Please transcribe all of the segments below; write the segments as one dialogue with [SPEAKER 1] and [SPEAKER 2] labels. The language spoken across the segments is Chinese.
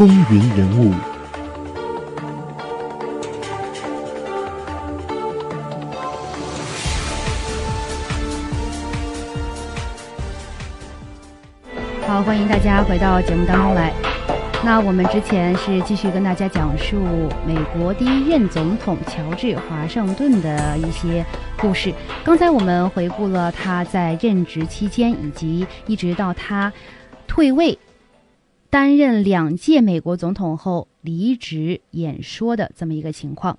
[SPEAKER 1] 风云人物。
[SPEAKER 2] 好，欢迎大家回到节目当中来。那我们之前是继续跟大家讲述美国第一任总统乔治华盛顿的一些故事。刚才我们回顾了他在任职期间，以及一直到他退位、担任两届美国总统后离职演说的这么一个情况。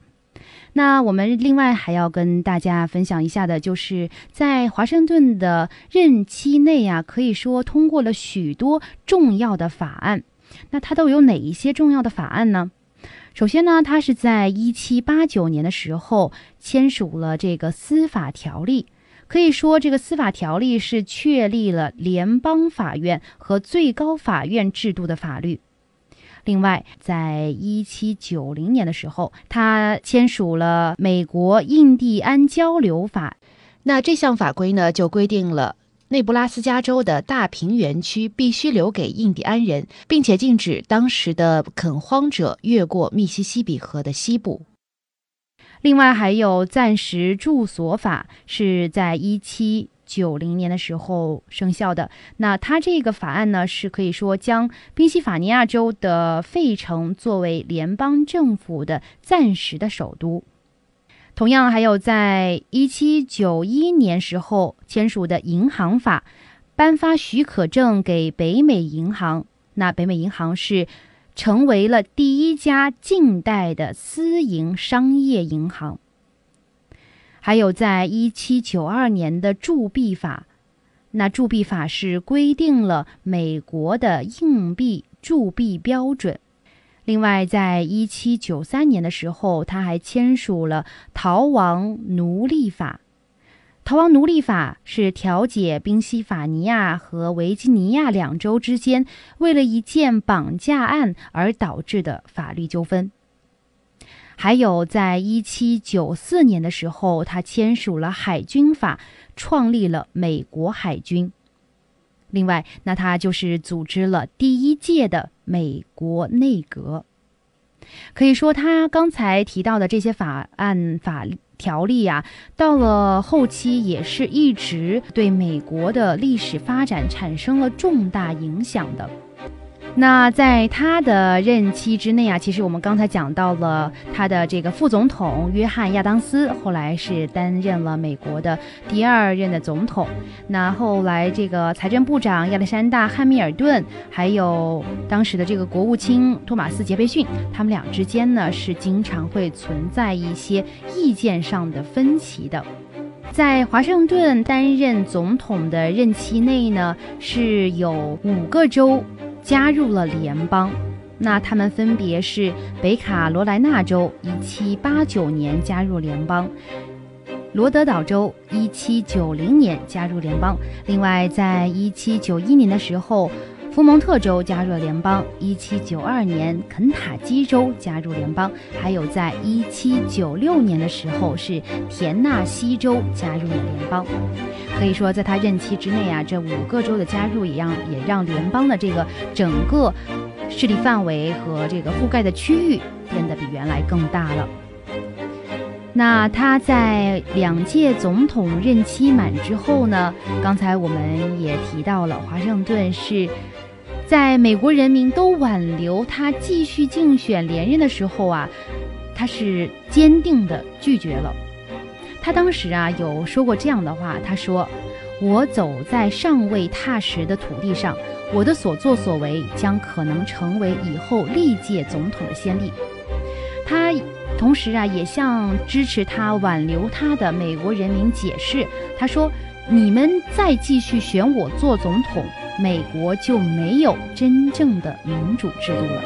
[SPEAKER 2] 那我们另外还要跟大家分享一下的，就是在华盛顿的任期内啊，可以说通过了许多重要的法案。那他都有哪一些重要的法案呢？首先呢，他是在一七八九年的时候签署了这个司法条例，可以说这个司法条例是确立了联邦法院和最高法院制度的法律。另外，在一七九零年的时候，他签署了美国印第安交流法，那这项法规呢，就规定了。内布拉斯加州的大平原区必须留给印第安人，并且禁止当时的垦荒者越过密西西比河的西部。另外，还有暂时住所法是在一七九零年的时候生效的。那它这个法案呢，是可以说将宾夕法尼亚州的费城作为联邦政府的暂时的首都。同样，还有在一七九一年时候签署的银行法，颁发许可证给北美银行。那北美银行是成为了第一家近代的私营商业银行。还有在一七九二年的铸币法，那铸币法是规定了美国的硬币铸币标准。另外，在一七九三年的时候，他还签署了《逃亡奴隶法》。逃亡奴隶法是调解宾夕法尼亚和维吉尼亚两州之间为了一件绑架案而导致的法律纠纷。还有，在一七九四年的时候，他签署了《海军法》，创立了美国海军。另外，那他就是组织了第一届的美国内阁。可以说，他刚才提到的这些法案法律条例啊，到了后期也是一直对美国的历史发展产生了重大影响的。那在他的任期之内啊，其实我们刚才讲到了他的这个副总统约翰亚当斯，后来是担任了美国的第二任的总统。那后来这个财政部长亚历山大汉密尔顿，还有当时的这个国务卿托马斯杰斐逊，他们俩之间呢是经常会存在一些意见上的分歧的。在华盛顿担任总统的任期内呢，是有五个州。加入了联邦，那他们分别是北卡罗来纳州，一七八九年加入联邦；罗德岛州，一七九零年加入联邦。另外，在一七九一年的时候。福蒙特州加入了联邦，一七九二年肯塔基州加入联邦，还有在一七九六年的时候是田纳西州加入了联邦。可以说，在他任期之内啊，这五个州的加入也让也让联邦的这个整个势力范围和这个覆盖的区域变得比原来更大了。那他在两届总统任期满之后呢？刚才我们也提到了，华盛顿是。在美国人民都挽留他继续竞选连任的时候啊，他是坚定的拒绝了。他当时啊有说过这样的话，他说：“我走在尚未踏实的土地上，我的所作所为将可能成为以后历届总统的先例。”他同时啊也向支持他挽留他的美国人民解释，他说：“你们再继续选我做总统。”美国就没有真正的民主制度了。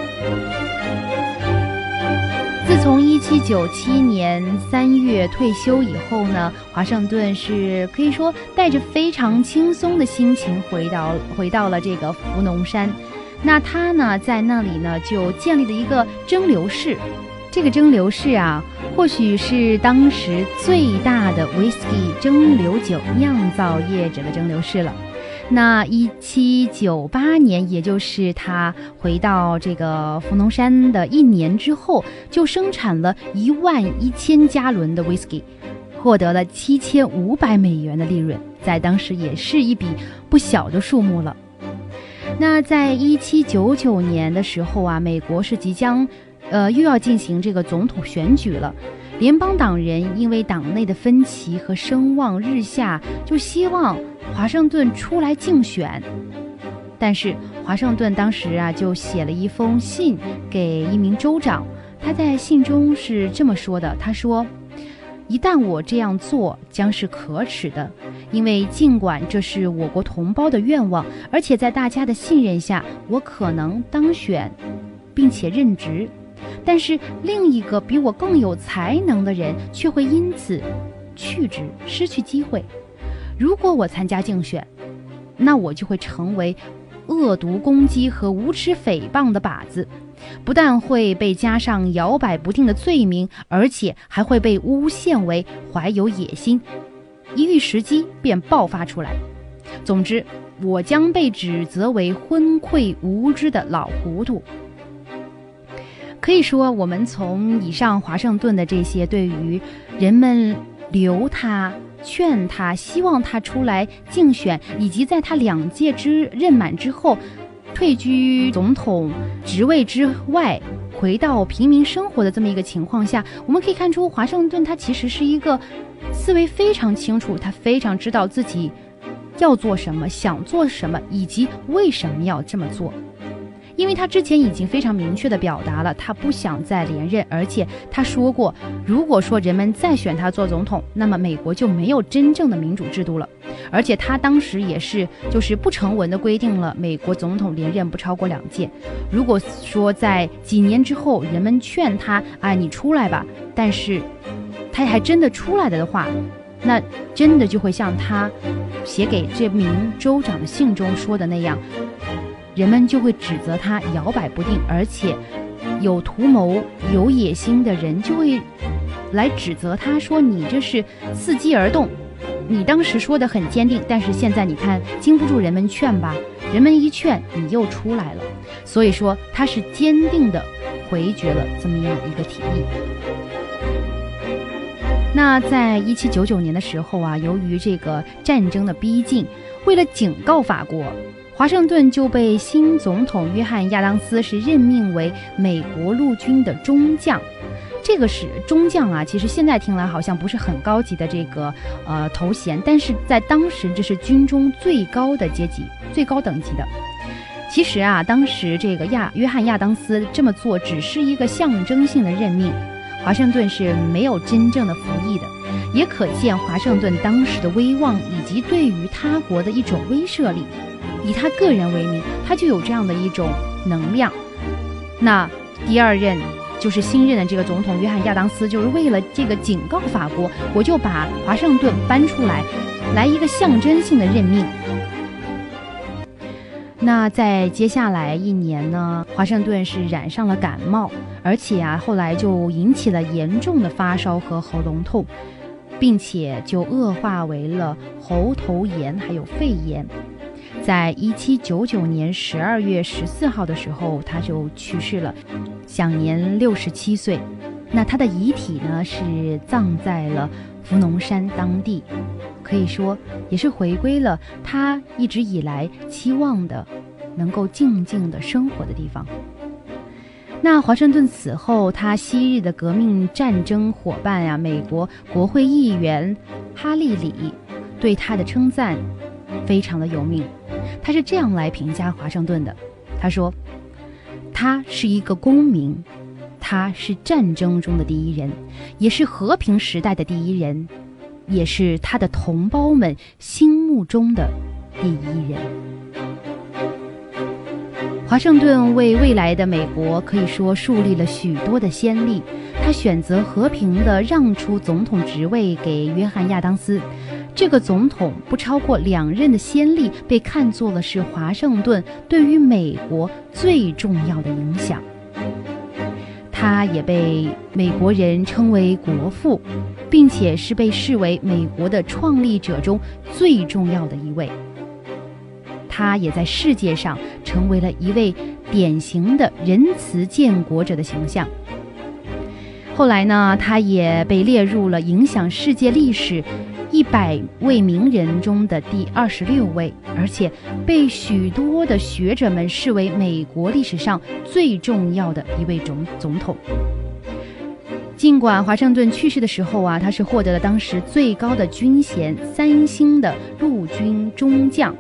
[SPEAKER 2] 自从1797年3月退休以后呢，华盛顿是可以说带着非常轻松的心情回到回到了这个福农山。那他呢，在那里呢就建立了一个蒸馏室。这个蒸馏室啊，或许是当时最大的 whisky 蒸馏酒酿造业者的蒸馏室了。那一七九八年，也就是他回到这个福农山的一年之后，就生产了一万一千加仑的 whisky，获得了七千五百美元的利润，在当时也是一笔不小的数目了。那在一七九九年的时候啊，美国是即将，呃，又要进行这个总统选举了。联邦党人因为党内的分歧和声望日下，就希望华盛顿出来竞选。但是华盛顿当时啊，就写了一封信给一名州长，他在信中是这么说的：“他说，一旦我这样做，将是可耻的，因为尽管这是我国同胞的愿望，而且在大家的信任下，我可能当选，并且任职。”但是另一个比我更有才能的人却会因此去职，失去机会。如果我参加竞选，那我就会成为恶毒攻击和无耻诽谤的靶子，不但会被加上摇摆不定的罪名，而且还会被诬陷为怀有野心，一遇时机便爆发出来。总之，我将被指责为昏聩无知的老糊涂。可以说，我们从以上华盛顿的这些对于人们留他、劝他、希望他出来竞选，以及在他两届之任满之后退居总统职位之外，回到平民生活的这么一个情况下，我们可以看出，华盛顿他其实是一个思维非常清楚，他非常知道自己要做什么、想做什么，以及为什么要这么做。因为他之前已经非常明确地表达了，他不想再连任，而且他说过，如果说人们再选他做总统，那么美国就没有真正的民主制度了。而且他当时也是就是不成文的规定了，美国总统连任不超过两届。如果说在几年之后人们劝他啊你出来吧，但是他还真的出来了的话，那真的就会像他写给这名州长的信中说的那样。人们就会指责他摇摆不定，而且有图谋、有野心的人就会来指责他说：“你这是伺机而动。你当时说的很坚定，但是现在你看经不住人们劝吧，人们一劝你又出来了。所以说他是坚定的回绝了这么样一个提议。那在一七九九年的时候啊，由于这个战争的逼近，为了警告法国。华盛顿就被新总统约翰亚当斯是任命为美国陆军的中将，这个是中将啊，其实现在听来好像不是很高级的这个呃头衔，但是在当时这是军中最高的阶级、最高等级的。其实啊，当时这个亚约翰亚当斯这么做只是一个象征性的任命，华盛顿是没有真正的服役的，也可见华盛顿当时的威望以及对于他国的一种威慑力。以他个人为名，他就有这样的一种能量。那第二任就是新任的这个总统约翰亚当斯，就是为了这个警告法国，我就把华盛顿搬出来，来一个象征性的任命。那在接下来一年呢，华盛顿是染上了感冒，而且啊，后来就引起了严重的发烧和喉咙痛，并且就恶化为了喉头炎还有肺炎。在一七九九年十二月十四号的时候，他就去世了，享年六十七岁。那他的遗体呢，是葬在了福农山当地，可以说也是回归了他一直以来期望的，能够静静的生活的地方。那华盛顿死后，他昔日的革命战争伙伴呀，美国国会议员哈利里，对他的称赞非常的有名。他是这样来评价华盛顿的，他说：“他是一个公民，他是战争中的第一人，也是和平时代的第一人，也是他的同胞们心目中的第一人。”华盛顿为未来的美国可以说树立了许多的先例。他选择和平地让出总统职位给约翰亚当斯。这个总统不超过两任的先例，被看作了是华盛顿对于美国最重要的影响。他也被美国人称为国父，并且是被视为美国的创立者中最重要的一位。他也在世界上成为了一位典型的仁慈建国者的形象。后来呢，他也被列入了影响世界历史一百位名人中的第二十六位，而且被许多的学者们视为美国历史上最重要的一位总总统。尽管华盛顿去世的时候啊，他是获得了当时最高的军衔三星的陆军中将。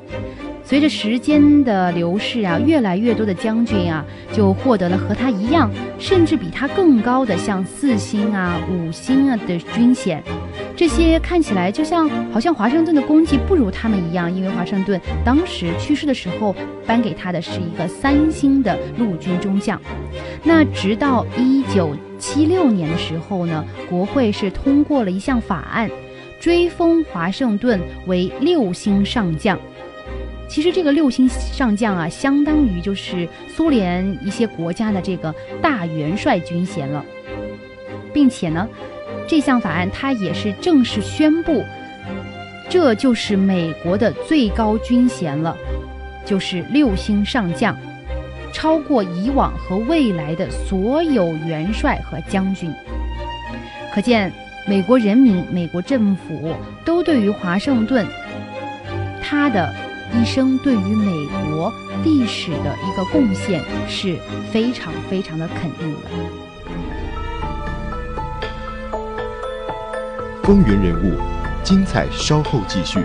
[SPEAKER 2] 随着时间的流逝啊，越来越多的将军啊，就获得了和他一样，甚至比他更高的像四星啊、五星啊的军衔。这些看起来就像好像华盛顿的功绩不如他们一样，因为华盛顿当时去世的时候颁给他的是一个三星的陆军中将。那直到一九七六年的时候呢，国会是通过了一项法案，追封华盛顿为六星上将。其实这个六星上将啊，相当于就是苏联一些国家的这个大元帅军衔了，并且呢，这项法案它也是正式宣布，这就是美国的最高军衔了，就是六星上将，超过以往和未来的所有元帅和将军。可见，美国人民、美国政府都对于华盛顿，他的。一生对于美国历史的一个贡献是非常非常的肯定的。
[SPEAKER 1] 风云人物，精彩稍后继续。